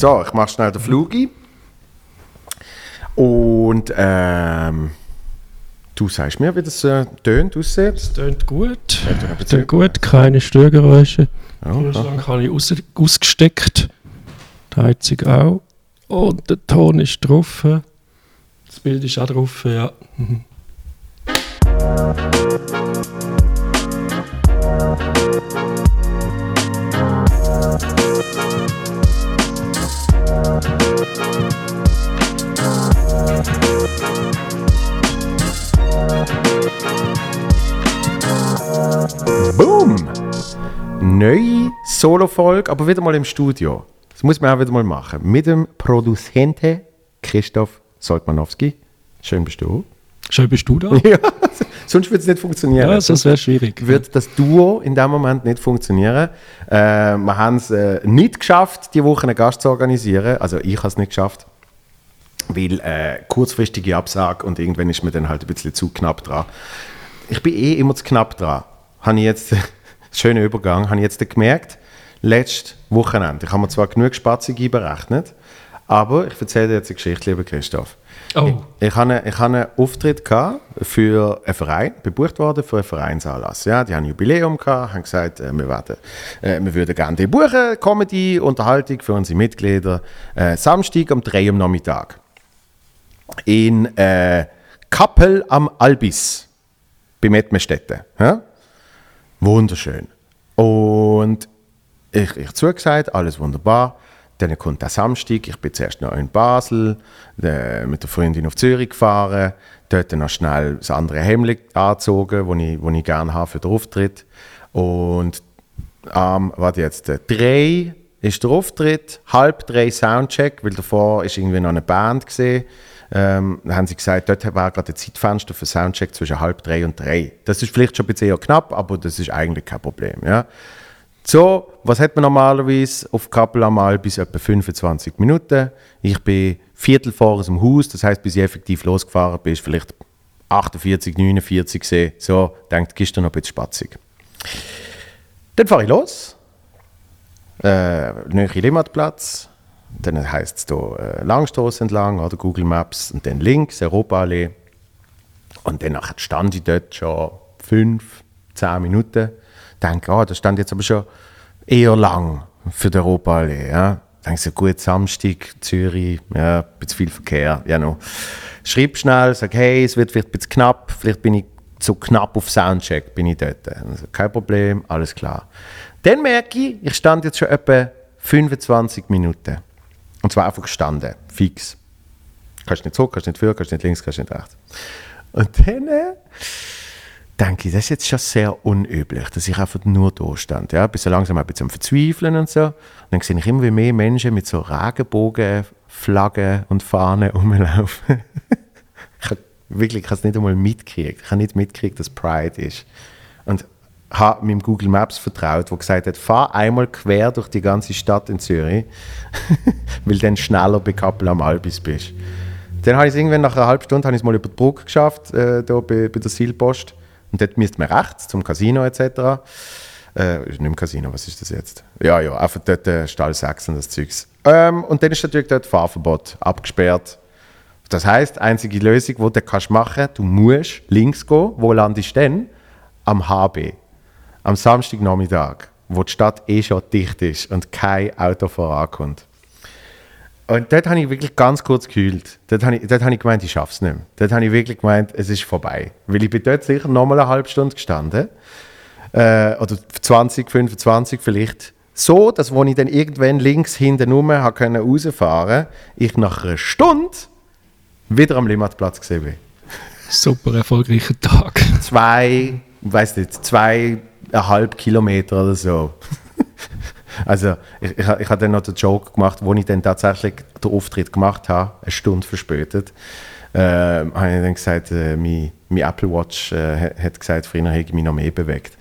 So, ich mache schnell den Flug ein. Und ähm, du sagst mir, wie das äh, tönt, aussieht. Es tönt gut. Ja, du hast Es tönt gut, keine Störgeräusche. Ja. Kühlschrank habe ich aus, ausgesteckt. Die Heizung auch. Und der Ton ist drauf. Das Bild ist auch drauf, ja. Mhm. Boom! Neue Solo-Folge, aber wieder mal im Studio. Das muss man auch wieder mal machen. Mit dem Produzenten Christoph Soltmanowski. Schön bist du. Schön bist du da. Ja, sonst wird es nicht funktionieren. Ja, das wäre schwierig. wird das Duo in dem Moment nicht funktionieren. Äh, wir haben es äh, nicht geschafft, die Woche einen Gast zu organisieren. Also ich habe es nicht geschafft, weil äh, kurzfristige Absage und irgendwann ist mir dann halt ein bisschen zu knapp dran. Ich bin eh immer zu knapp dran. Habe ich jetzt, schöner Übergang, habe ich jetzt gemerkt, letztes Wochenende. Ich habe mir zwar genug Spatzig berechnet, aber ich erzähle dir jetzt eine Geschichte, lieber Christoph. Oh, Ich hatte einen, ich hatte einen Auftritt für einen Verein, bebucht worden für einen Vereinsanlass. Ja, die haben ein Jubiläum gehabt, haben gesagt, äh, wir, werden, äh, wir würden gerne die buchen, Comedy, Unterhaltung für unsere Mitglieder. Äh, Samstag um 3 Uhr am Nachmittag. In äh, Kappel am Albis, bei Mettmerstetten. Ja? Wunderschön. Und ich, ich zugesagt, alles wunderbar. Dann kommt der Samstag, ich bin zuerst noch in Basel, äh, mit der Freundin auf Zürich gefahren, dort noch schnell das andere Hemd angezogen, das ich, ich gerne habe für den Auftritt. Und am, warte jetzt, äh, drei ist der Auftritt, halb drei Soundcheck, weil davor ist irgendwie noch eine Band gesehen. Ähm, haben sie gesagt, dort war gerade ein Zeitfenster für Soundcheck zwischen halb drei und drei. Das ist vielleicht schon ein bisschen eher knapp, aber das ist eigentlich kein Problem. Ja. So, was hat man normalerweise auf Kappel einmal bis etwa 25 Minuten? Ich bin Viertel vor aus dem Haus, das heißt, bis ich effektiv losgefahren bin, vielleicht 48, 49 gesehen. So, denkt, gestern noch ein bisschen spatzig. Dann fahre ich los. Äh, Nähe Limmatplatz. Dann heisst es hier äh, Langstrasse entlang oder Google Maps und dann links Europaallee. Und dann stand ich dort schon fünf, zehn Minuten. Denke, ah, das stand jetzt aber schon eher lang für die Europaallee. Ja. Denke so, gut, Samstag, Zürich, ja, ein bisschen viel Verkehr. Ja, no. Schreib schnell, sag, hey, es wird vielleicht ein bisschen knapp, vielleicht bin ich so knapp auf Soundcheck, bin ich dort. Also, kein Problem, alles klar. Dann merke ich, ich stand jetzt schon etwa 25 Minuten. Und zwar einfach gestanden, fix. Kannst nicht zurück, kannst nicht vor, kannst nicht links, kannst nicht rechts. Und dann äh, denke ich, das ist jetzt schon sehr unüblich, dass ich einfach nur da stand. Ja, bis so langsam ein bisschen am Verzweifeln und so. Und dann sehe ich immer mehr Menschen mit so Regenbogen, Flaggen und Fahnen rumlaufen. ich habe wirklich ich habe es nicht einmal mitgekriegt. Ich habe nicht mitgekriegt, dass Pride ist. Und habe meinem Google Maps vertraut, wo gesagt hat, fahr einmal quer durch die ganze Stadt in Zürich, weil dann schneller bei Kappel am Albis bist. Dann habe ich es irgendwann nach einer halben Stunde habe mal über die Brücke geschafft, äh, da bei, bei der Seilpost. Und dort müsste man rechts zum Casino etc. Äh, nicht im Casino, was ist das jetzt? Ja, ja, einfach dort äh, Stall 6 und das Zeugs. Ähm, und dann ist natürlich dort Fahrverbot abgesperrt. Das heißt, einzige Lösung, die du kannst machen du musst links gehen. Wo landest du denn? Am HB. Am Samstagnachmittag, wo die Stadt eh schon dicht ist und kein Auto vorankommt. Und dort habe ich wirklich ganz kurz gekühlt. Dort habe ich, dort habe ich gemeint, ich schaffe es nicht mehr. Dort habe ich wirklich gemeint, es ist vorbei. Weil ich bin dort sicher nochmal eine halbe Stunde gestanden. Äh, oder 20, 25 vielleicht. So, dass wo ich dann irgendwann links hinten rum rausfahren ich nach einer Stunde wieder am Limmatplatz gesehen bin. super erfolgreicher Tag. Zwei, ich weiß nicht, zweieinhalb Kilometer oder so. Also ich, ich, ich habe dann noch den Joke gemacht, wo ich dann tatsächlich den Auftritt gemacht habe, eine Stunde verspätet, ähm, habe ich dann gesagt, äh, mein, mein Apple Watch äh, hat- gesagt, früher hätte ich mich noch mehr bewegt.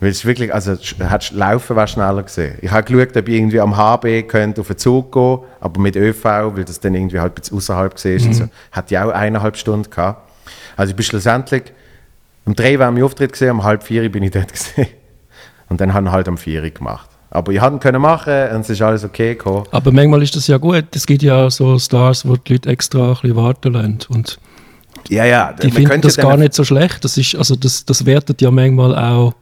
Weil es wirklich, also sch- hat laufen war schneller gesehen. Ich habe geschaut, ob ich irgendwie am HB könnte auf den Zug gehen, aber mit ÖV, weil das dann irgendwie halt ein bisschen außerhalb ist, und so, hat ich auch eineinhalb Stunden gehabt. Also ich bin schlussendlich, um drei war mein Auftritt gesehen, um halb vier bin ich dort gesehen. Und dann haben halt am vier gemacht. Aber ich hätte ihn können machen und es ist alles okay gekommen. Aber manchmal ist das ja gut. Es gibt ja so Stars, wo die Leute extra ein bisschen warten lassen. Und Ja, ja. die finden das gar nicht so schlecht. Das, ist, also das, das wertet ja manchmal auch.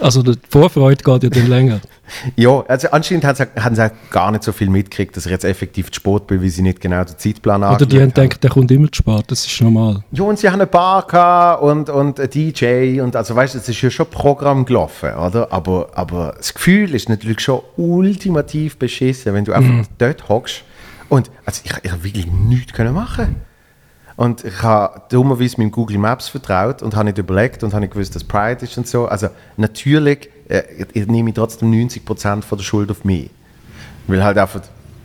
Also die Vorfreude geht ja dann länger. Ja, also anscheinend haben sie, haben sie auch gar nicht so viel mitgekriegt, dass er jetzt effektiv zu spät bin, weil sie nicht genau den Zeitplan Oder die haben gedacht, der kommt immer zu spät. Das ist normal. Ja, und sie haben eine Bar gehabt und, und ein DJ und also weißt du, es ist ja schon Programm gelaufen, oder? Aber, aber das Gefühl ist natürlich schon ultimativ beschissen, wenn du einfach dort hockst und also ich, ich wirklich nichts können machen. Und ich habe dummerweise meinem Google Maps vertraut und habe nicht überlegt und habe nicht gewusst, dass Pride ist und so. Also natürlich äh, ich, ich nehme trotzdem 90% von der Schuld auf mich. Weil halt einfach,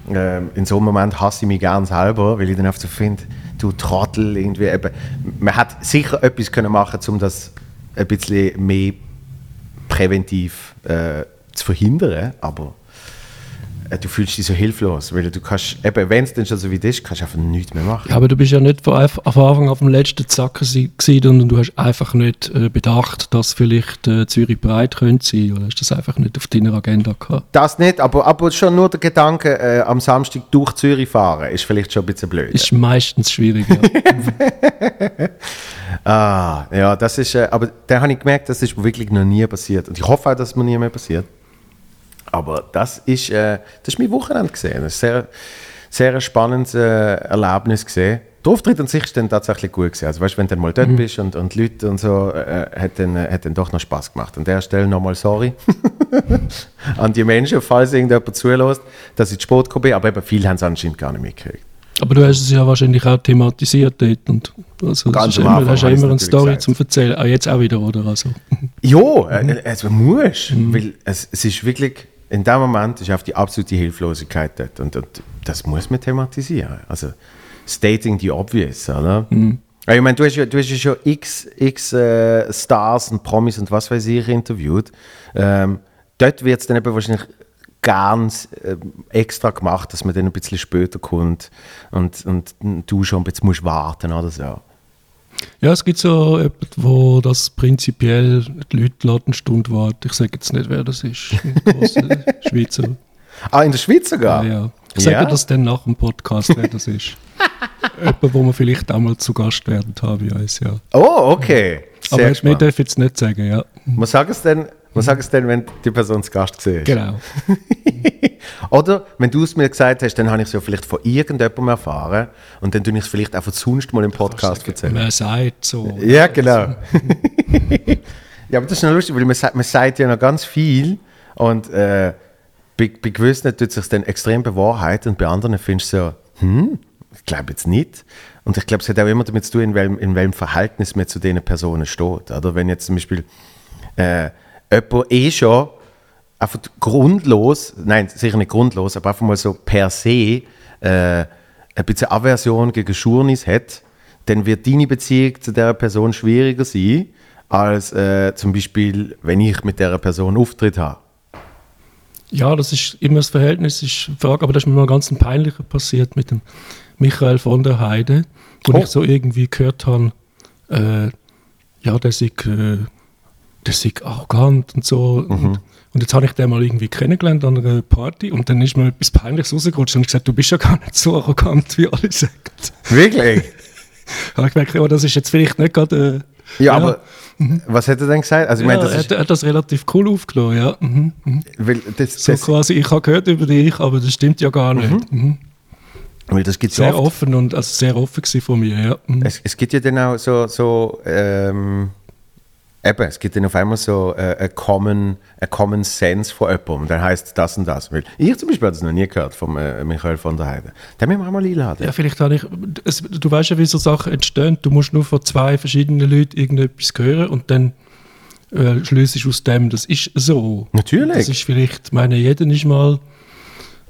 ähm, in so einem Moment hasse ich mich gern selber, weil ich dann einfach so finde, du Trottel, irgendwie eben. Man hat sicher etwas können machen, um das ein bisschen mehr präventiv äh, zu verhindern, aber äh, du fühlst dich so hilflos, weil du kannst, eben, wenn es dann schon so wie das ist, kannst du einfach nichts mehr machen. Ja, aber du bist ja nicht von, Anf- von Anfang auf dem letzten Zacken gewesen und du hast einfach nicht äh, bedacht, dass vielleicht äh, Zürich breit könnte sein. Oder hast das einfach nicht auf deiner Agenda gehabt? Das nicht, aber, aber schon nur der Gedanke, äh, am Samstag durch Zürich fahren, ist vielleicht schon ein bisschen blöd. Ist meistens schwierig. Ja. Ah, ja, das ist, äh, aber da habe ich gemerkt, das ist wirklich noch nie passiert. Und ich hoffe auch, dass es mir nie mehr passiert. Aber das ist, äh, das ist mein Wochenende gesehen. Das ist sehr, sehr ein spannendes äh, Erlebnis gesehen. Der Auftritt an sich ist dann tatsächlich gut gewesen. Also weißt, wenn du dann mal dort bist und, und Leute und so, äh, hat, dann, äh, hat dann doch noch Spaß gemacht. An der Stelle nochmal sorry an die Menschen, falls irgendjemand zulässt, dass ich zu spät gekommen bin. Aber eben, viele haben es anscheinend gar nicht mitgekriegt. Aber du hast es ja wahrscheinlich auch thematisiert dort. Und also, Ganz am immer, Anfang hast ja immer eine Story natürlich zum Erzählen. Auch jetzt auch wieder, oder? Also, Ja, äh, also muss, weil es, es ist wirklich, in dem Moment ist auf die absolute Hilflosigkeit dort und, und das muss man thematisieren. Also stating the obvious, oder? Ja, Ich meine, du hast ja, du hast ja schon x, x äh, Stars und Promis und was weiß ich interviewt. Ähm, dort wird es dann eben wahrscheinlich ganz äh, extra gemacht, dass man dann ein bisschen später kommt und, und du schon ein bisschen musst warten oder so. Ja, es gibt so jemanden, wo das prinzipiell die Leute eine Stunde warten. Ich sage jetzt nicht, wer das ist. Schweizer. Ah, in der Schweiz sogar? Ja, ja. Ich sage Ja? das dann nach dem Podcast, wer das ist. Jemand, wo wir vielleicht auch mal zu Gast werden haben bei uns, ja. Oh, okay. Sehr Aber gespannt. dürfen jetzt nicht sagen, ja. Man sagt es dann, man sagt es dann, wenn die Person zu Gast gesehen Genau. Oder wenn du es mir gesagt hast, dann habe ich es ja vielleicht von irgendjemandem erfahren und dann tue ich es vielleicht auch sonst mal im Podcast erzählen. Man sagt so. Ja, genau. ja, aber das ist noch lustig, weil man, sagt- man sagt ja noch ganz viel und äh, bei, bei gewissen tut es sich dann extrem bewahrheiten und bei anderen findest du so, hm, ich glaube jetzt nicht. Und ich glaube, es hat auch immer damit zu tun, in welchem, in welchem Verhältnis man zu den Personen steht. Oder wenn jetzt zum Beispiel äh, jemand eh schon einfach grundlos, nein, sicher nicht grundlos, aber einfach mal so per se äh, ein bisschen Aversion gegen Schurnis hat, dann wird deine Beziehung zu der Person schwieriger sein, als äh, zum Beispiel, wenn ich mit der Person Auftritt habe. Ja, das ist immer das Verhältnis, ist Frage, aber das ist mir mal ganz ein peinlicher passiert mit dem Michael von der Heide, wo Oh. ich so irgendwie gehört habe, äh, ja, der sei, äh, der sei arrogant und so. Mhm. Und, und jetzt habe ich den mal irgendwie kennengelernt an einer Party und dann ist mir etwas Peinliches rausgerutscht und ich gesagt, du bist ja gar nicht so arrogant, wie alle sagen. Wirklich? Da habe ich gemerkt, ja, das ist jetzt vielleicht nicht gerade... Äh, Ja, aber was hat er denn gesagt? Also, ich ja, meine, das er, ist, hat- das relativ cool aufgenommen, ja. Mhm. mhm. weil das, So das, quasi, ich habe gehört über dich, aber das stimmt ja gar nicht. Mhm. weil das gibt ja Sehr oft. offen und also sehr offen von mir, ja. Mhm. Es, es gibt ja dann auch so, so ähm, eben, es gibt dann auf einmal so äh, ein Common, ein Common Sense von jemandem, der heißt das und das. Weil ich zum Beispiel habe das noch nie gehört von äh, Michael von der Heide. Den müssen wir auch mal einladen. Ja, vielleicht habe ich. Es, du weißt ja, wie so Sachen entstehen. Du musst nur von zwei verschiedenen Leuten irgendetwas hören und dann äh, schließt aus dem, das ist so. Natürlich. Das ist vielleicht, ich meine, jeder ist mal.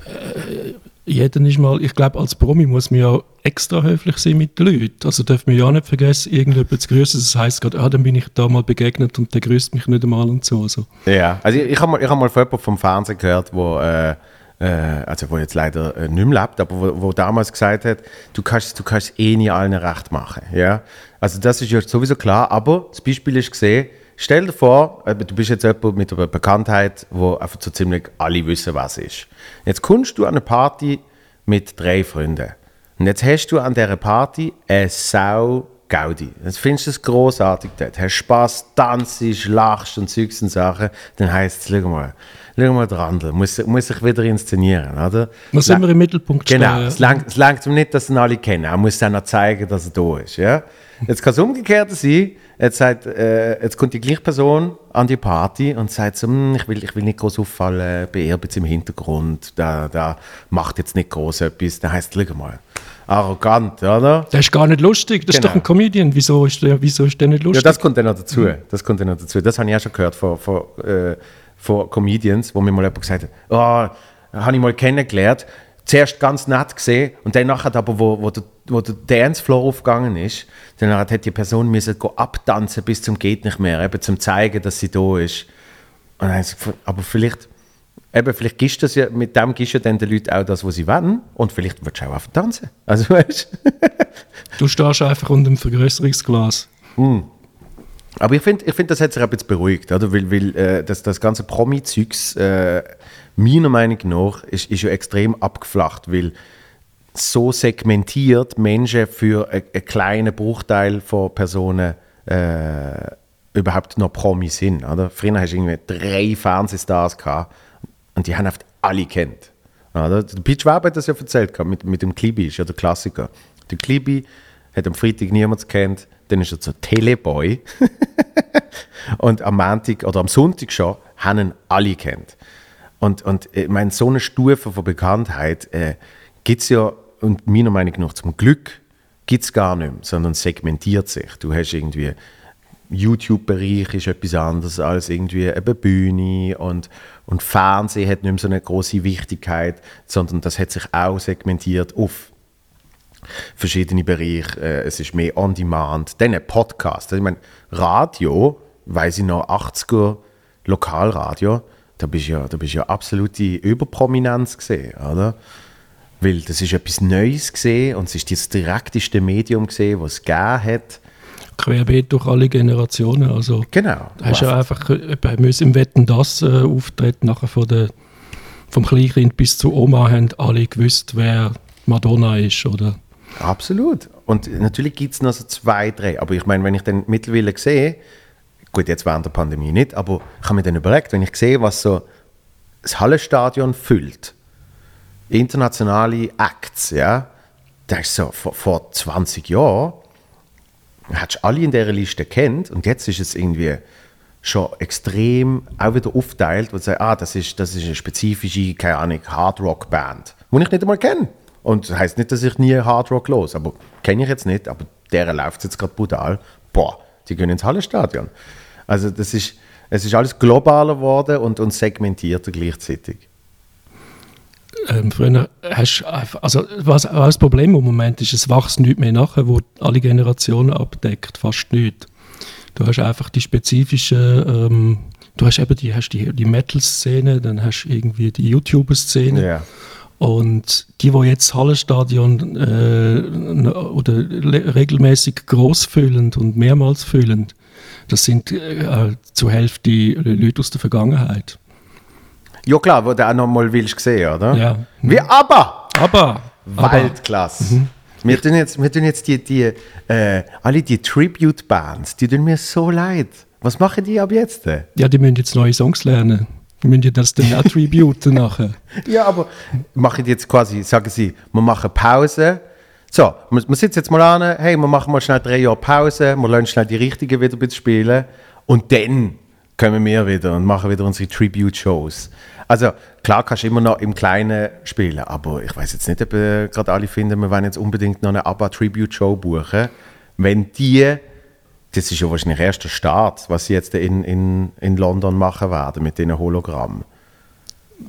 Äh, jeder ist mal, ich glaube, als Promi muss man ja extra höflich sein mit den Leuten. Also darf man ja auch nicht vergessen, irgendjemanden zu grüßen. Das heisst gerade, ah, dann bin ich da mal begegnet und der grüßt mich nicht einmal und so. Also, Ja, also ich, ich habe mal, hab mal von jemandem vom Fernsehen gehört, wo, äh, äh, also wo jetzt leider äh, nicht mehr lebt, aber wo, wo damals gesagt hat, du kannst, du kannst eh nie allen recht machen. Ja? Also das ist ja sowieso klar, aber das Beispiel ist gesehen, stell dir vor, äh, du bist jetzt jemand mit einer Bekanntheit, wo einfach so ziemlich alle wissen, was ist. Jetzt kommst du an eine Party mit drei Freunden. Und jetzt hast du an dieser Party eine Sau Gaudi. Jetzt findest du es großartig dort. Hast Spaß, tanzt, lachst und Zeugs und Sachen. Dann heisst es, schau mal, schau mal dran, muss, muss sich wieder inszenieren, oder? Muss immer im Mittelpunkt stehen. Genau, es langt, es langt nicht, dass ihn alle kennen. Er muss dann noch zeigen, dass er da ist, ja? Jetzt kann es umgekehrt sein, jetzt, sagt, äh, jetzt kommt die gleiche Person an die Party und sagt so, hm, ich, will, ich will nicht groß auffallen, ein bisschen im Hintergrund, da, da macht jetzt nicht groß etwas. Dann heisst es, mal, arrogant, oder? Das ist gar nicht lustig, das genau. ist doch ein genau. Comedian. Wieso ist der, wieso ist der nicht lustig? Ja, das kommt dann noch dazu. Mhm. Das kommt dann noch dazu. Das habe ich auch schon gehört von, von, äh, von Comedians, wo mir mal jemand gesagt hat, oh, habe ich mal kennengelernt, zuerst ganz nett gesehen und dann nachher aber, wo, wo, der, wo der Dancefloor aufgegangen ist, dann hat die Person müssen abtanzen bis zum geht nicht mehr, eben zum zeigen, dass sie da ist. Und dann aber vielleicht eben, vielleicht gibst das ja, mit dem gibst du dann den Leuten auch das, was sie wollen und vielleicht willst du auch einfach tanzen. Also, weißt du stehst einfach unter dem Vergrößerungsglas. Mm. Aber ich finde, ich find, das hat sich ein bisschen beruhigt, oder? weil, weil äh, das, das ganze Promi-Zeugs, äh, meiner Meinung nach, ist, ist ja extrem abgeflacht, weil so segmentiert Menschen für einen kleinen Bruchteil von Personen äh, überhaupt noch Promi sind. Oder? Früher hast du irgendwie drei Fernsehstars gehabt und die haben oft alle kennt. Oder? Der Pete Schwab hat das ja erzählt, mit, mit dem Klibi, ist ja der Klassiker. Der Klibi hat am Freitag niemand kennt, dann ist er so Teleboy. und am Montag oder am Sonntag schon haben ihn alle kennt. Und, und ich meine, so eine Stufe von Bekanntheit äh, gibt es ja, und meiner Meinung nach zum Glück, gibt es gar nicht mehr, sondern segmentiert sich. Du hast irgendwie YouTube-Bereich ist etwas anderes als irgendwie eine Bühne und, und Fernsehen hat nicht mehr so eine große Wichtigkeit, sondern das hat sich auch segmentiert auf verschiedene Bereiche. Äh, es ist mehr On-Demand, dann ein Podcast. Also ich meine, Radio, weiß ich noch, 80er Lokalradio, da bist du ja, da bist ja absolute Überprominenz gesehen, oder? Weil das ist etwas Neues gesehen und es ist das direkteste Medium gesehen, was es gegeben hat querbeet durch alle Generationen. Also, genau. Hast du ja einfach bei müssen im Wetten das äh, auftreten, nachher von der, vom Kleinkind bis zu Oma haben alle gewusst, wer Madonna ist, oder? Absolut. Und natürlich gibt es noch so zwei, drei. Aber ich meine, wenn ich dann mittlerweile sehe, gut, jetzt während der Pandemie nicht, aber ich habe mir dann überlegt, wenn ich sehe, was so das Hallenstadion füllt, internationale Acts, ja, das ist so vor, vor 20 Jahren hast alle in dieser Liste kennt und jetzt ist es irgendwie schon extrem auch wieder aufteilt, wo du sagst, ah, das ist, das ist eine spezifische, keine Ahnung, Hardrock-Band, die ich nicht einmal kenne. Und das heisst nicht, dass ich nie Hardrock los, aber kenne ich jetzt nicht, aber deren läuft jetzt gerade brutal. Boah, die gehen ins Hallenstadion. Also das ist, es ist alles globaler geworden und, und segmentierter gleichzeitig ähm, früher hast also was, was das Problem im Moment ist, es wächst nicht mehr nachher, wo alle Generationen abdeckt, fast nicht. Du hast einfach die spezifischen, ähm, du hast eben die, hast die, die Metal-Szene, dann hast du irgendwie die YouTuber-Szene. Yeah. Und die, die jetzt Hallenstadion äh, oder regelmäßig groß füllend und mehrmals füllend, das sind äh, zur Hälfte Leute aus der Vergangenheit. Ja klar, wo du auch noch mal willst sehen, oder? Ja. Wie aber! Aber! Weltklasse. Mhm. Wir tun jetzt, wir tun jetzt die, die, äh, alle die Tribute-Bands, die tun mir so leid. Was machen die ab jetzt? Ja, die müssen jetzt neue Songs lernen. Müssen das dann attributen nachher. Ja, aber machen jetzt quasi, sagen sie, wir machen Pause. So, wir, wir sitzen jetzt mal an, hey, wir machen mal schnell drei Jahre Pause, wir lernen schnell die richtigen wieder spielen und dann kommen wir wieder und machen wieder unsere Tribute-Shows. Also klar kannst du immer noch im Kleinen spielen, aber ich weiß jetzt nicht, ob äh, gerade alle finden, wir wollen jetzt unbedingt noch eine ABBA-Tribute-Show buchen. Wenn die, das ist ja wahrscheinlich erst der Start, was sie jetzt in, in, in London machen werden mit diesen Hologrammen.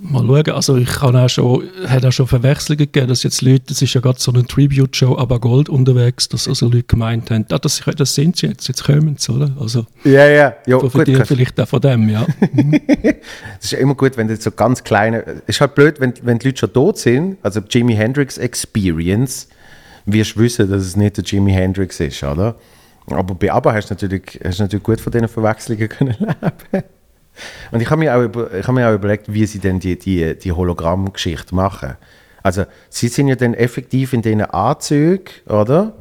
Mal schauen, also ich kann auch schon, hat auch schon Verwechslungen gegeben, dass jetzt Leute, das ist ja gerade so eine Tribute-Show, aber Gold unterwegs, dass also Leute gemeint haben, ah, das, das sind sie jetzt, jetzt kommen sie, oder? Also, ja, ja. ja profitieren gut, vielleicht auch von dem, ja. Es ist ja immer gut, wenn du so ganz kleine, es ist halt blöd, wenn, wenn die Leute schon tot sind, also Jimi Hendrix Experience, wirst du wissen, dass es nicht der Jimi Hendrix ist, oder? Aber bei ABBA hast du natürlich, hast du natürlich gut von diesen Verwechslungen können leben. Und ich habe mir, auch über, ich hab mir auch überlegt, wie sie denn die, die, die Hologrammgeschichte machen. Also, sie sind ja dann effektiv in diesen Anzügen, oder?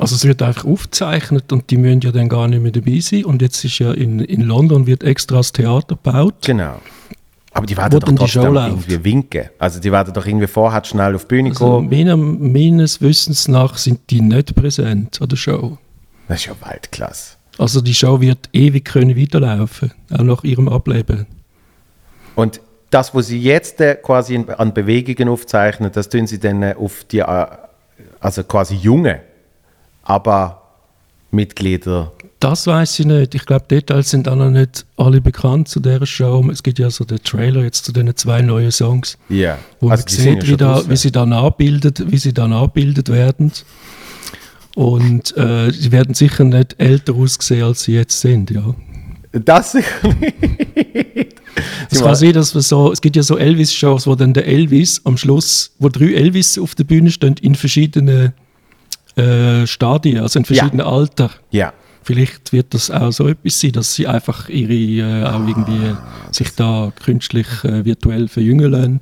Also es wird einfach aufgezeichnet und die müssen ja dann gar nicht mehr dabei sein. Und jetzt ist ja in, in London wird extra das Theater gebaut. Genau. Aber die werden doch trotzdem irgendwie winken. Also die werden doch irgendwie vorher schnell auf die Bühne also kommen. Meiner, meines Wissens nach sind die nicht präsent an der Show. Das ist ja Weltklasse. Also die Show wird ewig können weiterlaufen, auch nach ihrem Ableben. Und das, was sie jetzt äh, quasi an Bewegungen aufzeichnen, das tun sie dann äh, auf die, äh, also quasi junge, aber Mitglieder. Das weiß ich nicht. Ich glaube, Details sind auch noch nicht alle bekannt zu dieser Show. Es gibt ja so den Trailer jetzt zu den zwei neuen Songs, yeah. wo also man sieht, wie, da, wie, sie dann abbildet, wie sie dann abbildet werden. Und äh, sie werden sicher nicht älter aussehen, als sie jetzt sind, ja. Das sicher nicht. Es kann sein, dass wir so, es gibt ja so Elvis-Shows, wo dann der Elvis am Schluss, wo drei Elvis auf der Bühne stehen in verschiedenen äh, Stadien, also in verschiedenen ja. Alter. Ja. Vielleicht wird das auch so etwas sein, dass sie einfach ihre äh, auch irgendwie sich da künstlich äh, virtuell verjüngen lassen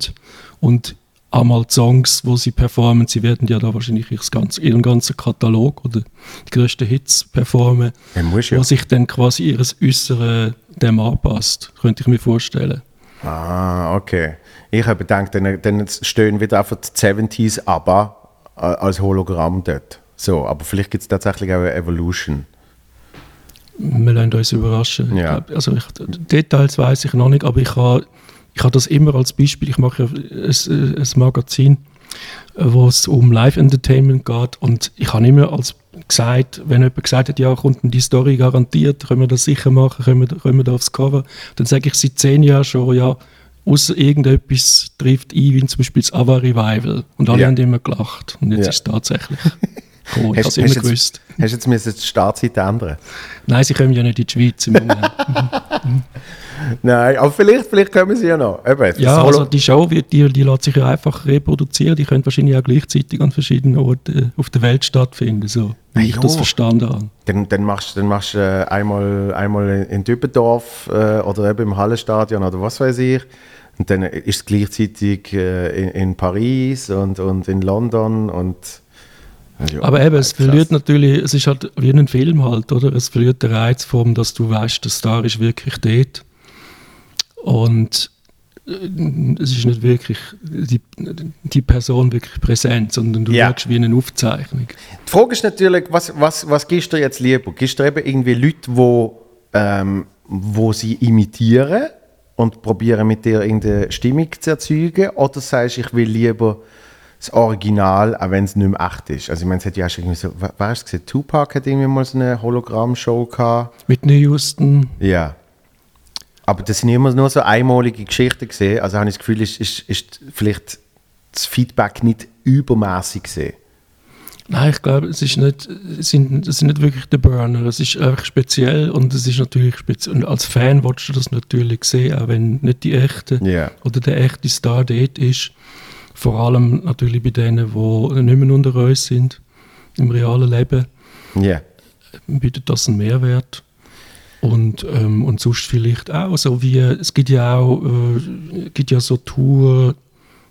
und einmal die Songs, wo sie performen, sie werden ja da wahrscheinlich ganze, ihren ganzen Katalog oder die größten Hits performen, ja, ja. wo sich dann quasi ihres Äußeren dem anpasst, könnte ich mir vorstellen. Ah, okay. Ich habe gedacht, dann, dann stehen wieder einfach die 70s aber äh, als Hologramm dort. So, aber vielleicht gibt es tatsächlich auch eine Evolution. Wir lassen uns überraschen. Ja. Also ich, Details weiß ich noch nicht, aber ich habe ich habe das immer als Beispiel. Ich mache ein, ein Magazin, wo es um Live-Entertainment geht und ich habe immer als gesagt, wenn jemand gesagt hat, ja, kommt die Story garantiert, können wir das sicher machen, können wir, können wir da aufs Cover, dann sage ich seit zehn Jahren schon, ja, außer irgendetwas trifft ein, wie zum Beispiel das Ava Revival. Und alle ja. haben immer gelacht. Und jetzt ja. ist es tatsächlich. Cool, hast, ich immer gewusst. Jetzt, hast du jetzt die Startseite ändern? Nein, sie kommen ja nicht in die Schweiz im Moment. Nein, aber vielleicht, vielleicht kommen sie ja noch. Eben, ja, also die Show wird, die, die lässt sich ja einfach reproduzieren. Die können wahrscheinlich auch gleichzeitig an verschiedenen Orten äh, auf der Welt stattfinden, so wie ich das verstanden habe. Dann, dann machst du dann machst, äh, einmal, einmal in Dübendorf äh, oder eben im Hallenstadion oder was weiß ich. Und dann ist es gleichzeitig äh, in, in, Paris und, und in London und ja, aber eben, es verliert natürlich, es ist halt wie ein Film halt, oder? Es verliert den Reiz von, dass du weißt, der Star ist wirklich dort. Und äh, es ist nicht wirklich die, die Person wirklich präsent, sondern du ja. wirkst wie eine Aufzeichnung. Die Frage ist natürlich, was, was, was gibst du jetzt lieber? Gibst du eben irgendwie Leute, wo, ähm, wo sie imitieren und probieren mit dir irgendeine Stimmung zu erzeugen? Oder sagst du, ich will lieber das Original, auch wenn es nicht mehr echt ist. Also ich meine, es hat ja schon irgendwie so, weißt du, gesehen, Tupac hat irgendwie mal so eine Hologramm-Show gehabt. Mit New Houston. Ja. Aber das sind immer nur so einmalige Geschichten gesehen. Also habe ich das Gefühl, ist, ist, ist vielleicht das Feedback nicht übermäßig gesehen. Nein, ich glaube, es ist nicht, es sind, es sind nicht wirklich die Burner. Es ist einfach speziell und es ist natürlich speziell. Und als Fan willst du das natürlich sehen, auch wenn nicht die echte yeah. oder der echte Star dort ist. Vor allem natürlich bei denen, die nicht mehr unter uns sind, im realen Leben. Yeah. Bietet das einen Mehrwert. Und, ähm, und sonst vielleicht auch, so wie, es gibt ja auch äh, gibt ja so Touren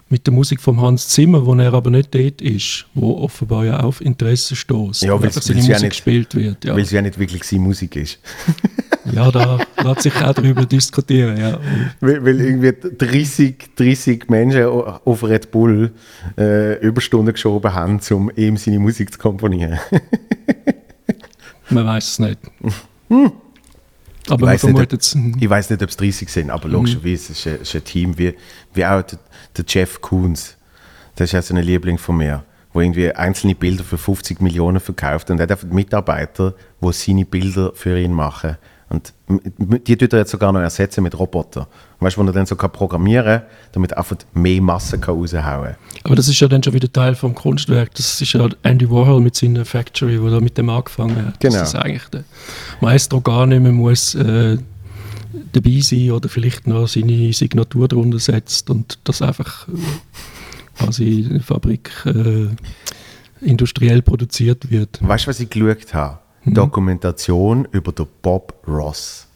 mit der Musik von Hans Zimmer, wo er aber nicht dort ist, wo offenbar ja auf Interesse stößt. Ja, weil seine Musik ja nicht, gespielt wird. Ja. Weil es ja nicht wirklich seine Musik ist. ja, da lässt sich auch darüber diskutieren. Ja. Weil, weil, irgendwie 30, 30 Menschen auf Red Bull äh, Überstunden geschoben haben, um ihm seine Musik zu komponieren. Man weiß es nicht. Hm. Aber ich weiß, nicht, ob, ich weiß nicht, ob es 30 sind, aber mhm. logischerweise ist es ein, ein Team wie, wie auch der, der Jeff Koons. Das ist ja so ein Liebling von mir, wo irgendwie einzelne Bilder für 50 Millionen verkauft und er hat Mitarbeiter, die seine Bilder für ihn machen. Und die tut er jetzt sogar noch ersetzen mit Robotern. Weißt du, wo er dann so kann programmieren kann, damit einfach mehr Masse kann raushauen kann. Aber das ist ja dann schon wieder Teil vom Kunstwerk. Das ist ja Andy Warhol mit seiner Factory, wo er mit dem angefangen hat. Genau. Das ist eigentlich der Maestro gar nicht mehr muss äh, dabei sein oder vielleicht noch seine Signatur darunter setzt und das einfach äh, quasi in der Fabrik äh, industriell produziert wird. Weißt du, was ich geschaut habe? Mhm. Dokumentation über den Bob Ross.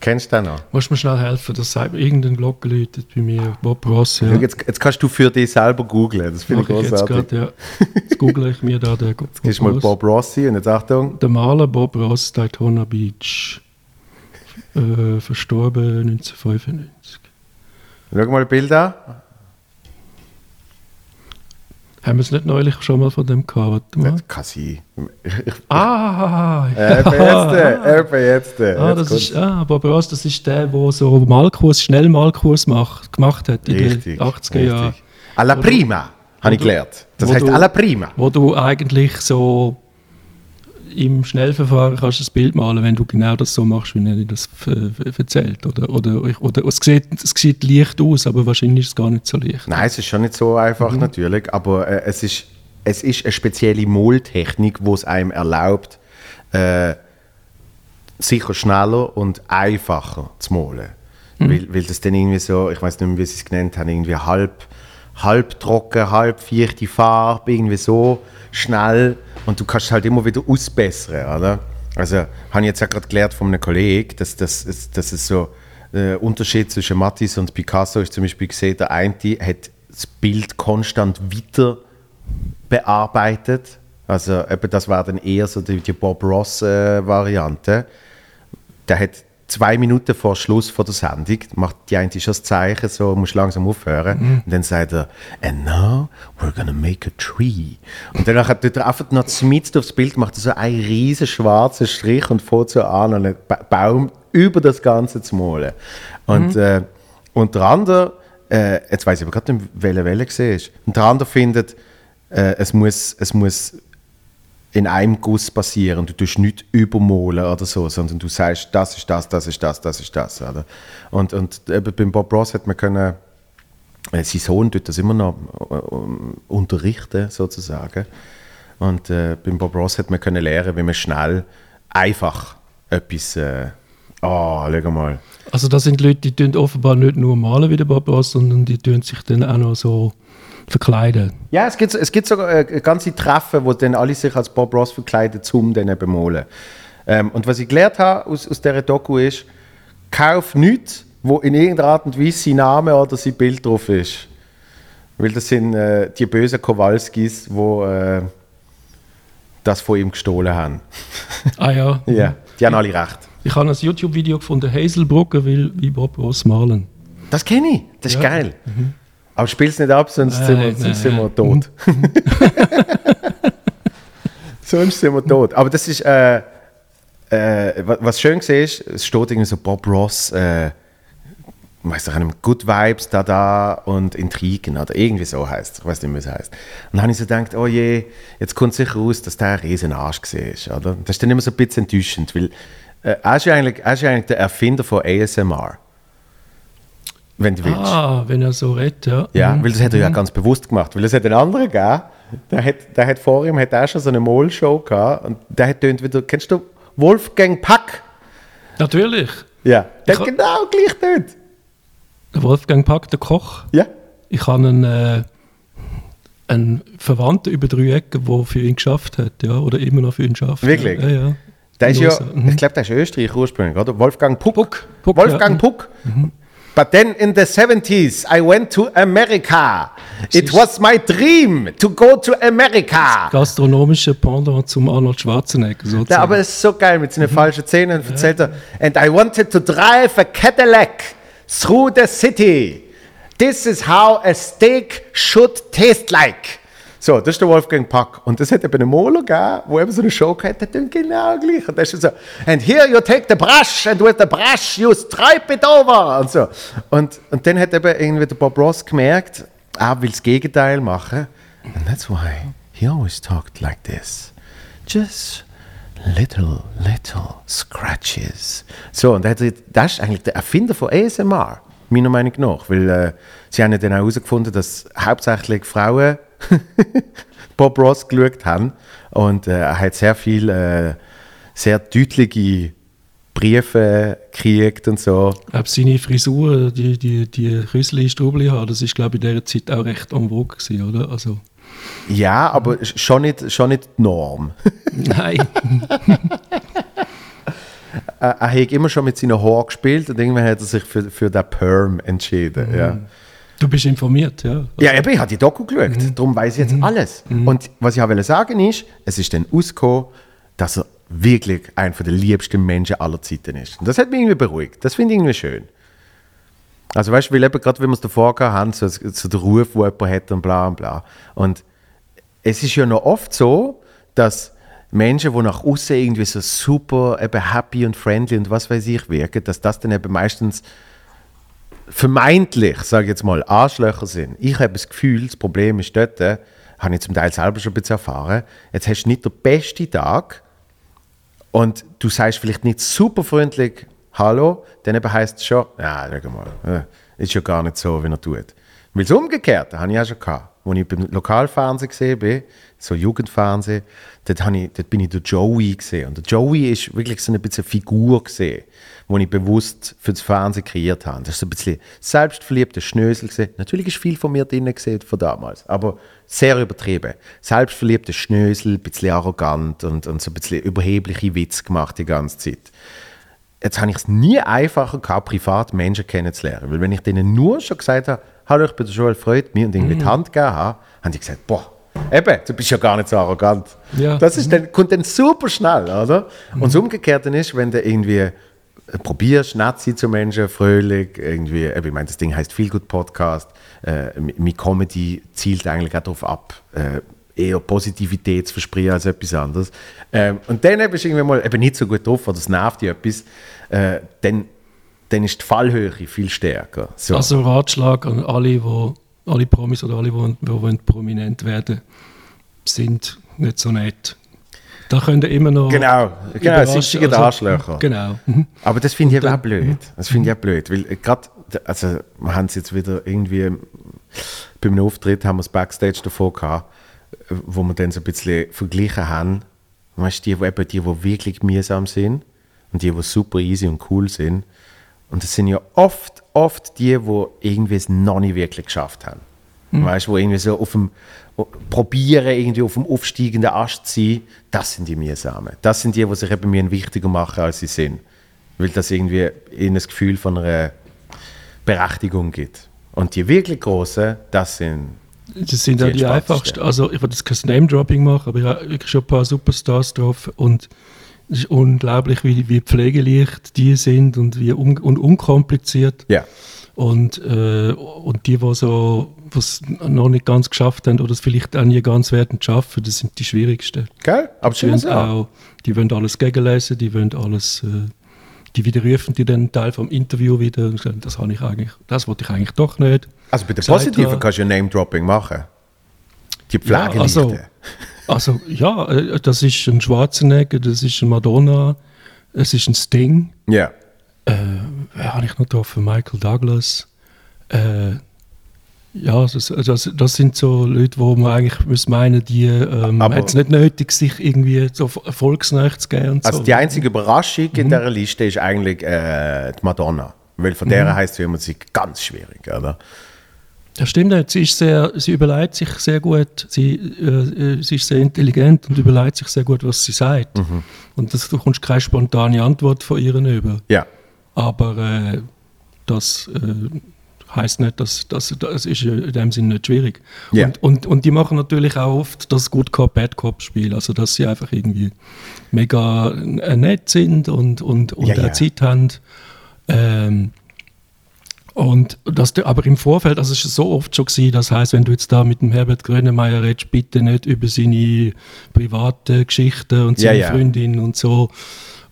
Kennst du den noch? Musst du mir schnell helfen? Das sagt irgendein Glocke läutet bei mir. Bob Ross, ja. Jetzt, jetzt kannst du für dich selber googlen. Das finde ich ich jetzt großartig. gerade, ja. Jetzt google ich mir da den Bob Gehst mal. Bob Rossi und jetzt Achtung. Der Maler Bob Ross, Daytona Beach. Äh, verstorben 1995. Schau mal Bilder. Haben wir es nicht neulich schon mal von dem gehabt? Warte mal. Das kann sein. Ich, Ah, äh, eben jetzt, äh, eben jetzt. äh, ah, jetzt das kommt's. ist, ah, Bob Ross, das ist der, der so Malkurs, schnell Malkurs macht, gemacht hat in Richtig. den 80er Jahren. Alla prima, habe ich gelernt. Das heißt du- alla prima. Wo du eigentlich so im Schnellverfahren kannst du das Bild malen, wenn du genau das so machst, wie er dir das äh, erzählt. Oder, oder, oder es, sieht, es sieht leicht aus, aber wahrscheinlich ist es gar nicht so leicht. Nein, es ist schon nicht so einfach Mhm. natürlich, aber äh, es, ist, es ist eine spezielle Moldtechnik, die es einem erlaubt, äh, sicher schneller und einfacher zu malen. Mhm. Weil, weil das dann irgendwie so, ich weiß nicht mehr, wie sie es genannt haben, irgendwie halb, halb trocken, halb feuchte Farbe, irgendwie so schnell und du kannst halt immer wieder ausbessern, oder? Also, habe ich jetzt ja gerade gelernt von einem Kollegen, dass, dass, dass, dass es so äh, Unterschied zwischen Matisse und Picasso ist zum Beispiel gesehen, der eine hat das Bild konstant weiter bearbeitet. Also das war dann eher so die, Bob Ross äh. Der hat zwei Minuten vor Schluss von der Sendung macht die eine schon das Zeichen, so muss langsam aufhören. Und dann sagt er, and now we're gonna make a tree. Und dann tut er einfach noch mitten aufs Bild, macht er so einen riesen schwarzen Strich und fährt so an, einen ba Baum über das Ganze zu malen. Und äh, unter anderem, äh, jetzt weiß ich aber gerade nicht, welche Welle gesehen ist. Und der andere findet, äh, es, muss, es muss in einem Guss passieren. Du tust nicht übermalen oder so, sondern du sagst, das ist das, das ist das, das ist das. Oder? Und, und eben beim Bob Ross hat man können, äh, sein Sohn tut das immer noch äh, unterrichten, sozusagen. Und äh, beim Bob Ross hat man können lernen, wie man schnell, einfach etwas. Äh, oh, schau mal. Also das sind Leute, die offenbar nicht nur malen wie der Bob Ross, sondern die tun sich dann auch noch so verkleiden. Ja, es gibt, es gibt sogar äh, ganze Treffen, wo dann alle sich als Bob Ross verkleiden, um dann eben malen. Ähm, und was ich gelernt habe aus, aus dieser Doku ist, kauf nichts, wo in irgendeiner Art und Weise sein Name oder sein Bild drauf ist. Weil das sind äh, die bösen Kowalskis, die äh, das von ihm gestohlen haben. Ah ja. Ja, die haben alle recht. Ich habe ein YouTube-Video gefunden, Hazelbrugger will wie Bob Ross malen. Das kenne ich, das ist Ja. geil. Aber spiel es nicht ab, sonst, sind, wir, sonst sind wir tot. sonst sind wir tot. Aber das ist, äh, äh, wa- was schön ist, es steht irgendwie so Bob Ross, äh, weiß ich nicht, Good Vibes, da da und Intrigen oder irgendwie so heißt Ich weiß nicht, wie es heißt. Und dann habe ich so gedacht, oh je, jetzt kommt sicher raus, dass der ein riesen Arsch war. Oder? Das ist dann immer so ein bisschen enttäuschend, weil äh, er, ist ja eigentlich, er ist ja eigentlich der Erfinder von ASMR. Wenn du willst. Ah, wenn er so redet, ja. Ja, Mhm. weil das hat er ja ganz bewusst gemacht. Weil es hat einen anderen gegeben, der hat, der hat vor ihm hat auch schon so eine Mol-Show gehabt und der hat tönt wieder, kennst du Wolfgang Pack? Natürlich. Ja, der Ich hat ha- genau gleich tönt. Der Wolfgang Pack, der Koch. Ja. Ich habe einen, äh, einen Verwandten über drei Ecken, der für ihn geschafft hat, ja, oder immer noch für ihn schafft. Wirklich? Ja, ja. Der ist ja. Mhm. ich glaube, der ist Österreich ursprünglich, oder? Wolfgang Puck. Puck, Puck, Wolfgang ja. Puck. But then in the 70s, I went to America. It was my dream to go to America. Gastronomische Pendant zum Arnold Schwarzenegger sozusagen. Ja, aber es ist so geil mit Mhm. seinen falschen Zähnen und erzählt er, and I wanted to drive a Cadillac through the city. This is how a steak should taste like. So, das ist der Wolfgang Pack. Und das hat eben einen Moler gegeben, der eben so eine Show gehabt hat, tut genau gleich. Und das ist so, and here you take the brush, and with the brush you stripe it over. Und so. Und, und dann hat eben irgendwie der Bob Ross gemerkt, er will das Gegenteil machen. And that's why he always talked like this. Just little, little scratches. So, und das ist eigentlich der Erfinder von ASMR, meiner Meinung nach. Weil äh, sie haben ja dann auch herausgefunden, dass hauptsächlich Frauen Bob Ross geschaut haben. Und äh, er hat sehr viel, äh, sehr deutliche Briefe gekriegt und so. Glaube, seine Frisur, die, die, die Rüssli, Strubli haben, das ist, glaube ich, in dieser Zeit auch recht en vogue gewesen, oder? Also, Ja, aber schon nicht, schon nicht die Norm. Nein. er, er hat immer schon mit seinen Haaren gespielt und irgendwann hat er sich für, für den Perm entschieden. Mhm. Ja. Du bist informiert, ja. Ja, eben, ich habe die Doku geschaut, Mhm. darum weiß ich jetzt alles. Und was ich auch sagen ist, es ist dann rausgekommen, dass er wirklich einer der liebsten Menschen aller Zeiten ist. Und das hat mich irgendwie beruhigt. Das finde ich irgendwie schön. Also weißt du, weil eben gerade, wenn wir es davor haben, so, so der Ruf, wo jemand hat und bla und bla. Und es ist ja noch oft so, dass Menschen, die nach außen irgendwie so super eben happy und friendly und was weiß ich wirken, dass das dann eben meistens vermeintlich, sage ich jetzt mal, Arschlöcher sind. Ich habe das Gefühl, das Problem ist dort, äh, habe ich zum Teil selber schon ein bisschen erfahren, jetzt hast du nicht den besten Tag und du sagst vielleicht nicht super freundlich Hallo, dann eben heisst es schon, ja, schau mal, äh, ist ja gar nicht so, wie er tut. Weil das Umgekehrte habe ich auch schon gehabt. Als ich beim Lokalfernsehen gesehen bin, so Jugendfernsehen, dort, ich, dort bin ich der Joey gesehen. Und der Joey ist wirklich so ein bisschen eine Figur gesehen, die ich bewusst für das Fernsehen kreiert habe. Das ist so ein bisschen selbstverliebter Schnösel gesehen. Natürlich ist viel von mir drin gesehen von damals, aber sehr übertrieben. Selbstverliebter Schnösel, ein bisschen arrogant und, und so ein bisschen überhebliche Witze gemacht die ganze Zeit jetzt habe ich es nie einfacher gehabt, privat Menschen kennenzulernen. Weil wenn ich denen nur schon gesagt habe, hallo, ich bin der Joel Freud, mir und irgendwie die Hand gegeben habe, haben die gesagt, boah, eben, du bist ja gar nicht so arrogant. Ja. Das ist dann, kommt dann super schnell, oder? Und das Umgekehrte ist, wenn du irgendwie äh, probierst, nett sein zu Menschen, fröhlich, irgendwie, ich meine, das Ding heißt Feel Good Podcast, äh, meine Comedy zielt eigentlich auch darauf ab, äh, eher Positivität zu versprechen als etwas anderes. Ähm, und dann bist du irgendwie mal eben nicht so gut drauf oder es nervt dich etwas, äh, dann, dann ist die Fallhöhe viel stärker. So. Also Ratschlag an alle, wo, alle Promis oder alle, die, die wollen prominent werden sind nicht so nett. Da könnt ihr immer noch. Genau, genau, sichtige Also, Arschlöcher. Genau. Aber das finde ich eben auch blöd. Das finde ich auch blöd, weil gerade, also wir haben es jetzt wieder irgendwie, bei einem Auftritt haben wir das Backstage davor gehabt, äh, wo wir dann so ein bisschen verglichen haben, weißt du, die, die, die wirklich mühsam sind und die, die super easy und cool sind. Und das sind ja oft, oft die, die irgendwie es noch nicht wirklich geschafft haben. Weißt du, wo irgendwie so auf dem, probieren, irgendwie auf dem aufsteigenden Ast zu sein, das sind die mühsamen. Das sind die, die sich eben mir wichtiger machen, als sie sind. Weil das irgendwie ihnen das Gefühl von einer Berechtigung gibt. Und die wirklich Großen, das sind Das sind ja Die die einfachsten. Also ich will jetzt kein Name-Dropping machen, aber ich habe schon ein paar Superstars drauf und es ist unglaublich, wie, wie pflegeleicht die sind und wie un, und unkompliziert. Ja. Und, äh, und die, die so was noch nicht ganz geschafft haben oder es vielleicht auch nie ganz werden schaffen, das sind die schwierigsten. Gell? Aber Die, wollen so. auch, die wollen alles gegenlesen, die wollen alles, äh, die widerrufen die dann Teil vom Interview wieder und sagen, das habe ich eigentlich, das wollte ich eigentlich doch nicht. Also bei den Sagt Positiven kannst du ja Name-Dropping machen. Die Pflegelichte. Ja, also, also ja, äh, das ist ein Schwarzenegger, das ist ein Madonna, es ist ein Sting. ja. Äh, wer habe ich noch getroffen? Michael Douglas. Äh, ja, das, das, das sind so Leute, wo man eigentlich muss meinen, die ähm, hat es nicht nötig, sich irgendwie so erfolgsnächt zu geben. Also so. die einzige Überraschung in dieser Liste ist eigentlich äh, die Madonna. Weil von der heißt es immer, sie ganz schwierig, oder? Das stimmt nicht. Sie, ist sehr, sie überlegt sich sehr gut. Sie, äh, äh, sie ist sehr intelligent und überlegt sich sehr gut, was sie sagt. Mhm. Und das, du kommst keine spontane Antwort von ihr über. Ja. Aber äh, das äh, heißt nicht, dass das, das ist in dem Sinne nicht schwierig. Ja. Und, und, und die machen natürlich auch oft das Good Cop, Bad Cop Spiel. Also, dass sie einfach irgendwie mega äh, nett sind und, und, und Ja, ja. Zeit haben. Ähm, und das, aber im Vorfeld, es ist so oft schon gewesen, das heißt, wenn du jetzt da mit dem Herbert Grönemeyer redest, bitte nicht über seine private Geschichten und Ja, seine ja. Freundin und so.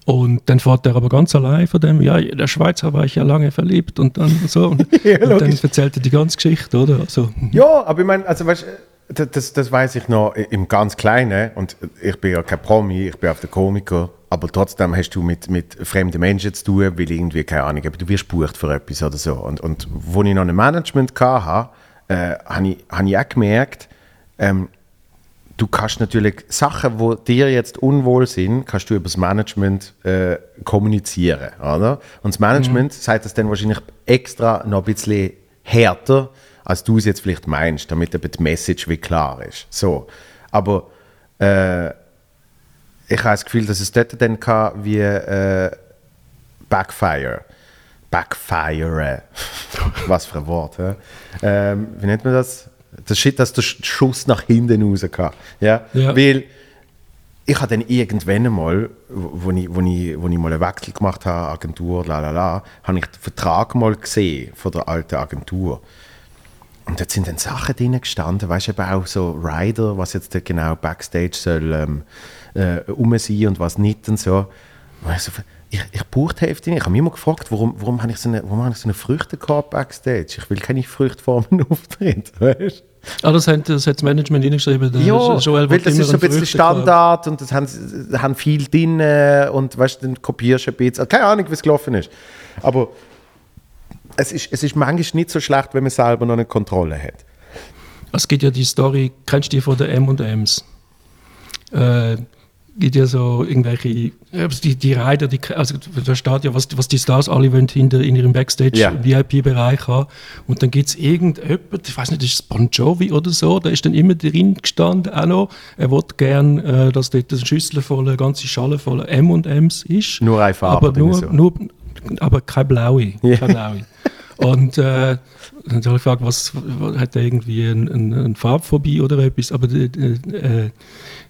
Und dann fährt er aber ganz allein von dem, ja, in der Schweizer war ich ja lange verliebt und dann so. Und, Ja, und dann erzählt er die ganze Geschichte, oder? Also, Ja, aber ich meine, also weißt du, das, das, das weiß ich noch im ganz Kleinen und ich bin ja kein Promi, ich bin auf der Komiker, aber trotzdem hast du mit, mit fremden Menschen zu tun, weil irgendwie, keine Ahnung, eben, du wirst gebucht für etwas oder so. Und, und wo ich noch ein Management hatte, äh, habe ich, hab ich auch gemerkt, ähm, du kannst natürlich Sachen, wo dir jetzt unwohl sind, kannst du über das Management äh, kommunizieren, oder? Und das Management sagt das dann wahrscheinlich extra noch ein bisschen härter, als du es jetzt vielleicht meinst, damit eben die Message wie klar ist. So. Aber äh, ich habe das Gefühl, dass es dort dann kam wie äh, Backfire. Backfire. Was für ein Wort. Ja? Ähm, wie nennt man das? Das Shit, dass der Schuss nach hinten raus kann. Ja? Ja. Weil ich habe dann irgendwann einmal, wo ich, wo ich, wo ich mal einen Wechsel gemacht habe, Agentur, la la la, habe ich den Vertrag mal gesehen von der alten Agentur. Und dort sind dann Sachen drin gestanden, weißt du, eben auch so Rider, was jetzt genau Backstage soll ähm, äh, rum sein und was nicht und so. Und ich, so, ich, ich brauche die Hälfte nicht. Ich habe mich immer gefragt, warum, warum habe ich so eine, warum habe ich so eine Früchte gehabt Backstage? Ich will keine Früchte vor einem Auftritt, weißt Ah, das hat das, hat das Management reingeschrieben. der ja, Joel weil das ist so ein einen bisschen Früchtekorb. Standard und das haben, haben viel drin und weißt, dann kopierst du ein bisschen. Keine Ahnung, wie es gelaufen ist. Aber es ist, es ist manchmal nicht so schlecht, wenn man selber noch eine Kontrolle hat. Es gibt ja die Story, kennst du die von den M&M's? Äh, gibt ja so irgendwelche, äh, die, die Rider, die, also da steht ja, was, was die Stars alle wollen hinter in ihrem Backstage Ja. Haben. Und dann gibt es irgendjemand, ich weiß nicht, ist es Bon Jovi oder so, da ist dann immer drin gestanden, auch noch, er wollte gern, äh, dass dort eine Schüssel voll, eine ganze Schale voll M&M's ist. Nur eine Farbe Aber nur, so. nur, aber keine blaue. Keine blaue. Und äh, dann habe ich gefragt, was, hat er irgendwie eine ein, ein Farbphobie oder etwas? Aber die, die, äh,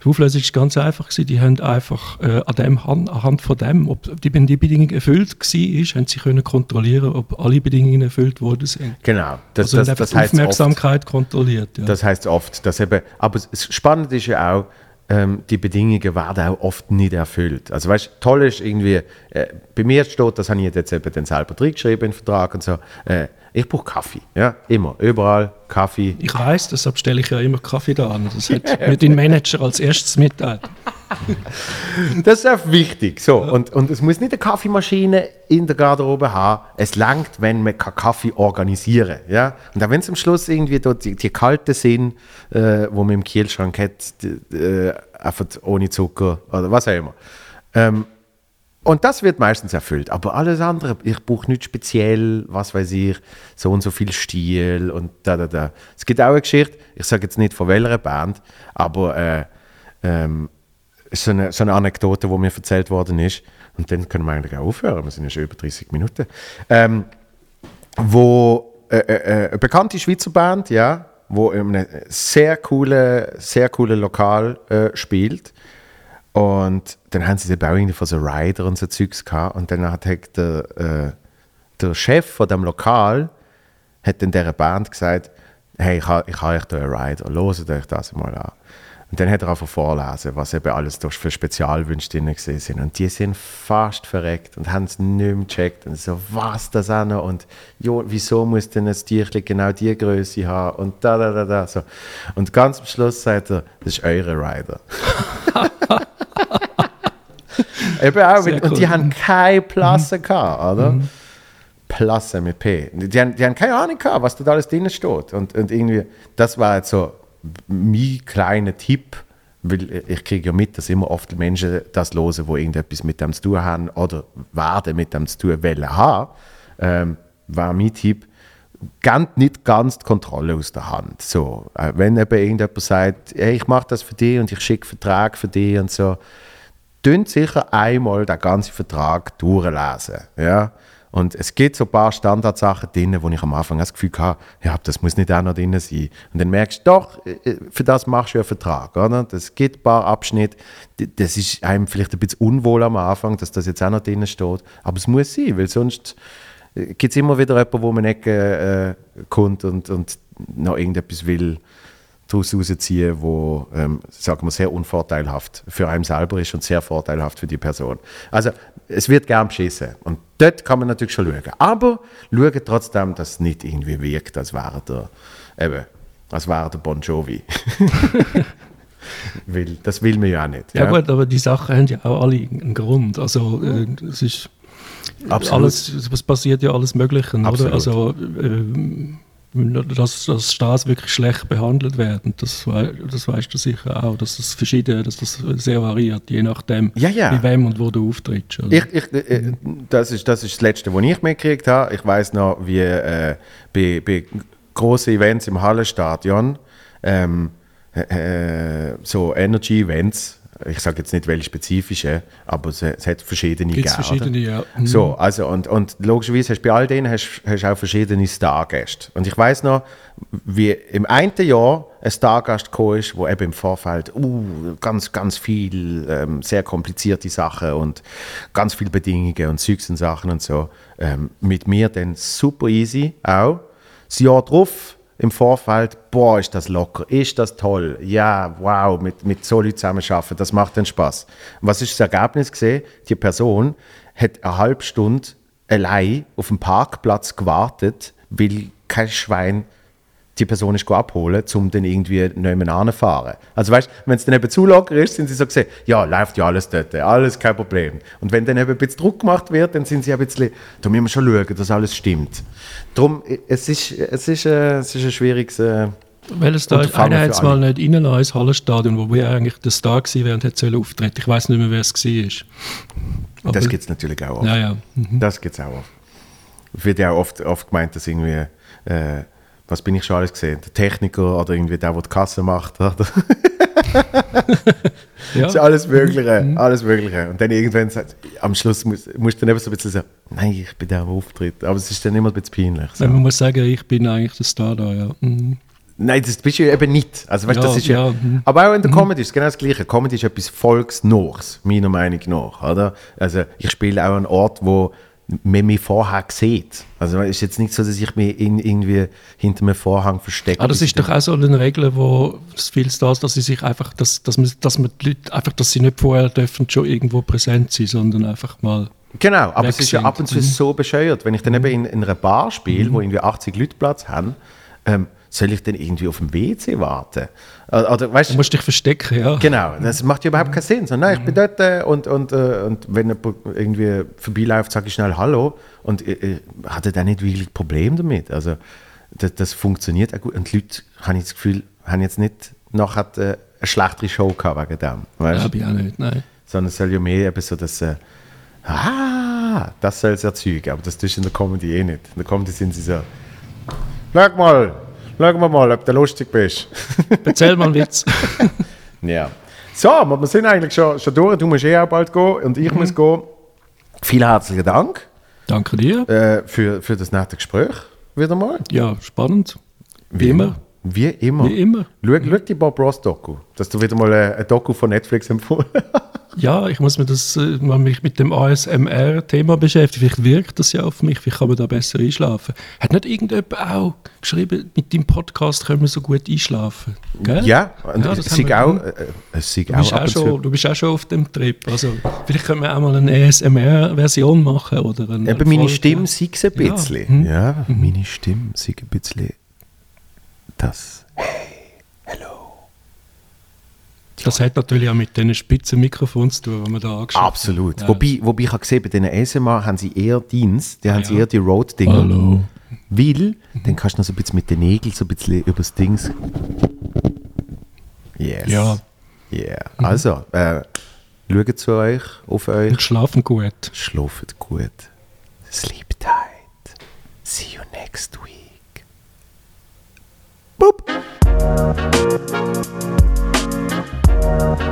die Auflösung ist ganz einfach gewesen. Die haben einfach äh, an dem, Han- anhand von dem, ob die, wenn die Bedingung erfüllt war, haben sie können kontrollieren, ob alle Bedingungen erfüllt worden sind. Genau. Das, Also das, das, heißt oft, Aufmerksamkeit kontrolliert. Ja. das heißt oft, dass eben, aber spannend ist ja auch, ähm, die Bedingungen werden auch oft nicht erfüllt. Also weißt, toll ist irgendwie, äh, bei mir steht, das habe ich jetzt eben dann selber drin geschrieben im Vertrag und so, äh, ich brauche Kaffee, ja, immer, überall Kaffee. ich weiß, deshalb stelle ich ja immer Kaffee da an. Das hat mir dein Manager als erstes mitteilt. Das ist auch wichtig. So, und, und es muss nicht eine Kaffeemaschine in der Garderobe haben. Es langt, wenn man kann Kaffee organisieren ja? Und auch wenn es am Schluss irgendwie dort die, die kalten sind, äh, wo man im Kühlschrank hat, die, äh, einfach ohne Zucker oder was auch immer. Ähm, und das wird meistens erfüllt. Aber alles andere, ich brauche nicht speziell, was weiß ich, so und so viel Stil und da, da, da. Es gibt auch eine Geschichte, ich sage jetzt nicht von welcher Band, aber äh, ähm, so eine, so eine Anekdote, die mir erzählt worden ist. Und dann können wir eigentlich auch aufhören, wir sind ja schon über 30 Minuten. Ähm, wo äh, äh, äh, eine bekannte Schweizer Band, ja, wo in einem sehr coolen, sehr coolen Lokal äh, spielt. Und dann haben sie auch irgendwie von so Rider und so Zeugs gehabt. Und dann hat halt der, äh, der Chef von dem Lokal hat dann dieser Band gesagt, hey, ich habe ich ha euch da einen Rider, loset euch das mal an. Und dann hat er einfach vorlesen, was eben alles durch für Spezialwünsche drin sind. Und die sind fast verreckt und haben es nicht mehr gecheckt. Und so, was das auch noch? Und jo, wieso muss denn ein Tierchen genau die Größe haben? Und da, da, da, da. So. Und ganz am Schluss sagt er, das ist eure Rider. Eben auch, Sehr und cool. die haben keine Plasse gehabt, oder? Plasse mit P. Die haben, die haben keine Ahnung gehabt, was da alles drin steht. Und, und irgendwie, das war jetzt so mein kleiner Tipp, weil ich kriege ja mit, dass immer oft Menschen das hören, die irgendetwas mit dem zu tun haben oder werden mit dem zu tun wollen haben. Ähm, war mein Tipp, ganz, nicht ganz die Kontrolle aus der Hand. So, äh, wenn eben irgendjemand sagt, hey, ich mache das für dich und ich schicke Vertrag für dich und so, tun sicher einmal den ganzen Vertrag durchlesen. Ja? Und es gibt so ein paar Standardsachen drin, wo ich am Anfang das Gefühl hatte, ja, das muss nicht auch noch drin sein. Und dann merkst du, doch, äh, für das machst du einen Vertrag. Das gibt ein paar Abschnitte, das ist einem vielleicht ein bisschen unwohl am Anfang, dass das jetzt auch noch drin steht. Aber es muss sein, weil sonst gibt es immer wieder jemanden, wo man nicht äh, kommt und, und noch irgendetwas will daraus rausziehen, wo, ähm, sagen wir, sehr unvorteilhaft für einen selber ist und sehr vorteilhaft für die Person. Also es wird gern beschissen und dort kann man natürlich schon schauen. Aber schauen trotzdem, dass es nicht irgendwie wirkt, als wäre der, eben, als wäre der Bon Jovi. Weil, das will man ja auch nicht. Ja, gut, aber die Sachen haben ja auch alle einen Grund. Also äh, es ist Absolut. alles, es passiert ja alles Mögliche, oder? Also ähm, dass, dass Stars wirklich schlecht behandelt werden, das, das weißt du sicher auch, dass das verschieden, dass das sehr variiert, je nachdem, Ja, ja. wie wem und wo du auftrittst. oder? Ich, ich, äh, das, ist, das ist das Letzte, was ich mitgekriegt habe. Ich weiß noch, wie äh, bei, bei große Events im Hallenstadion, ähm, äh, so Energy-Events, ich sage jetzt nicht welche spezifische, aber es, es hat verschiedene Gibt es gegeben, oder? verschiedene, ja. Mhm. So, also und, und logischerweise hast du bei all denen hast, hast auch verschiedene Stargäste. Und ich weiß noch, wie im einen Jahr ein Stargast gekommen ist, wo eben im Vorfeld uh, ganz, ganz viel ähm, sehr komplizierte Sachen und ganz viele Bedingungen und Zeugs und Sachen und so. Ähm, mit mir dann super easy auch. Das Jahr drauf im Vorfeld, boah, ist das locker, ist das toll, ja, wow, mit, mit so Leuten zusammenarbeiten, das macht dann Spaß. Was ist das Ergebnis gesehen? Die Person hat eine halbe Stunde allein auf dem Parkplatz gewartet, weil kein Schwein die Person ist abholen, um dann irgendwie nicht mehr anzufahren. Also weißt, wenn es dann eben zu locker ist, sind sie so gesehen, ja, läuft ja alles dort, alles kein Problem. Und wenn dann eben ein bisschen Druck gemacht wird, dann sind sie ein bisschen, da müssen wir schon schauen, dass alles stimmt. Darum, es ist, es ist, äh, es ist ein schwieriges... Äh, Weil es da einer hat es mal nicht reingelassen ins Hallenstadion, wo wir eigentlich der Star gewesen wäre und hätte auftreten. Ich weiß nicht mehr, wer es war. Das gibt es natürlich auch oft. Ja, ja. Mhm. Das gibt es auch oft. Es wird ja auch oft, oft gemeint, dass irgendwie, äh, was bin ich schon alles gesehen? Der Techniker oder irgendwie der, der die Kasse macht. Oder? ja. Das ist alles Mögliche, alles Mögliche. Und dann irgendwann sagt, am Schluss muss- musst du dann eben so ein bisschen sagen, nein, ich bin der, der auftritt. Aber es ist dann immer ein bisschen peinlich. So. Man muss sagen, ich bin eigentlich der Star da, ja. Mhm. Nein, das bist du eben nicht. Also, weißt, Ja, das ist ja, ja, mhm. Aber auch in der Comedy ist es genau das Gleiche. Comedy ist etwas Volksnachs, meiner Meinung nach. Oder? Also, ich spiele auch an Ort, wo man mich vorher sieht. Also, es ist jetzt nicht so, dass ich mich in, irgendwie hinter einem Vorhang verstecke. Ah, das ist doch auch so eine Regel, wo es viel Stars, dass sie sich einfach, dass, dass, man, dass man die Leute, einfach, dass sie nicht vorher dürfen schon irgendwo präsent sein, sondern einfach mal. Genau, aber es ist ja ab und zu Mhm. so bescheuert. Wenn ich dann eben in, in einer Bar spiele, wo irgendwie 80 Leute Platz haben, ähm, soll ich dann irgendwie auf dem WC warten? Oder, oder weißt Du musst dich verstecken, ja. Genau, das macht ja überhaupt keinen Sinn. So, nein, ich bin dort äh, und, und, äh, und wenn jemand irgendwie vorbeiläuft, sage ich schnell Hallo und äh, äh, hatte da nicht wirklich Problem damit. Also das, das funktioniert auch gut und die Leute, habe ich das Gefühl, haben jetzt nicht nachher äh, eine schlechtere Show gehabt wegen dem. Weißt? Habe ich auch nicht, nein. Sondern es soll ja mehr eben so, dass äh, ah, das soll es erzeugen, aber das tust du in der Comedy eh nicht. In der Comedy sind sie so, schau mal, schau mal mal, ob du lustig bist. Erzähl mal einen Witz. Ja. So, aber wir sind eigentlich schon, schon durch. Du musst eh auch bald gehen und ich muss gehen. Vielen herzlichen Dank Danke dir. äh, für, für das nette Gespräch wieder mal. Ja, spannend. Wie immer. Wie immer. Wie immer. Schau, schau die Bob Ross Doku, dass du wieder mal ein, ein Doku von Netflix empfohlen Ja, ich muss mir das, äh, mal mich mit dem ASMR-Thema beschäftigen. Vielleicht wirkt das ja auf mich, vielleicht kann man da besser einschlafen. Hat nicht irgendjemand auch geschrieben, mit deinem Podcast können wir so gut einschlafen? Gell? Ja, und Ja, es das haben wir- auch, äh, es sei Du auch bist, auch schon, du bist auch schon auf dem Trip. Also, vielleicht können wir auch mal eine ASMR-Version machen. Oder eine Eben meine. Stimme sei es ein Ja. bisschen. Mhm. Ja, meine Stimme sei ein bisschen das. Hey, hello. Das hat natürlich auch mit diesen spitzen Mikrofons zu tun, die man da angeschaut Absolut. Ja. Wobei, wobei ich habe gesehen, bei diesen ASMR haben sie eher Dienst, die haben ah, ja. eher die Road-Dinger. Hallo. Weil, dann kannst du noch so ein bisschen mit den Nägeln so ein bisschen übers Ding. Yes. Ja. Yeah. Mhm. Also, äh, schaut zu euch, auf euch. Und schlafen gut. Schlafen gut. Sleep tight. See you next week. Boop. Thank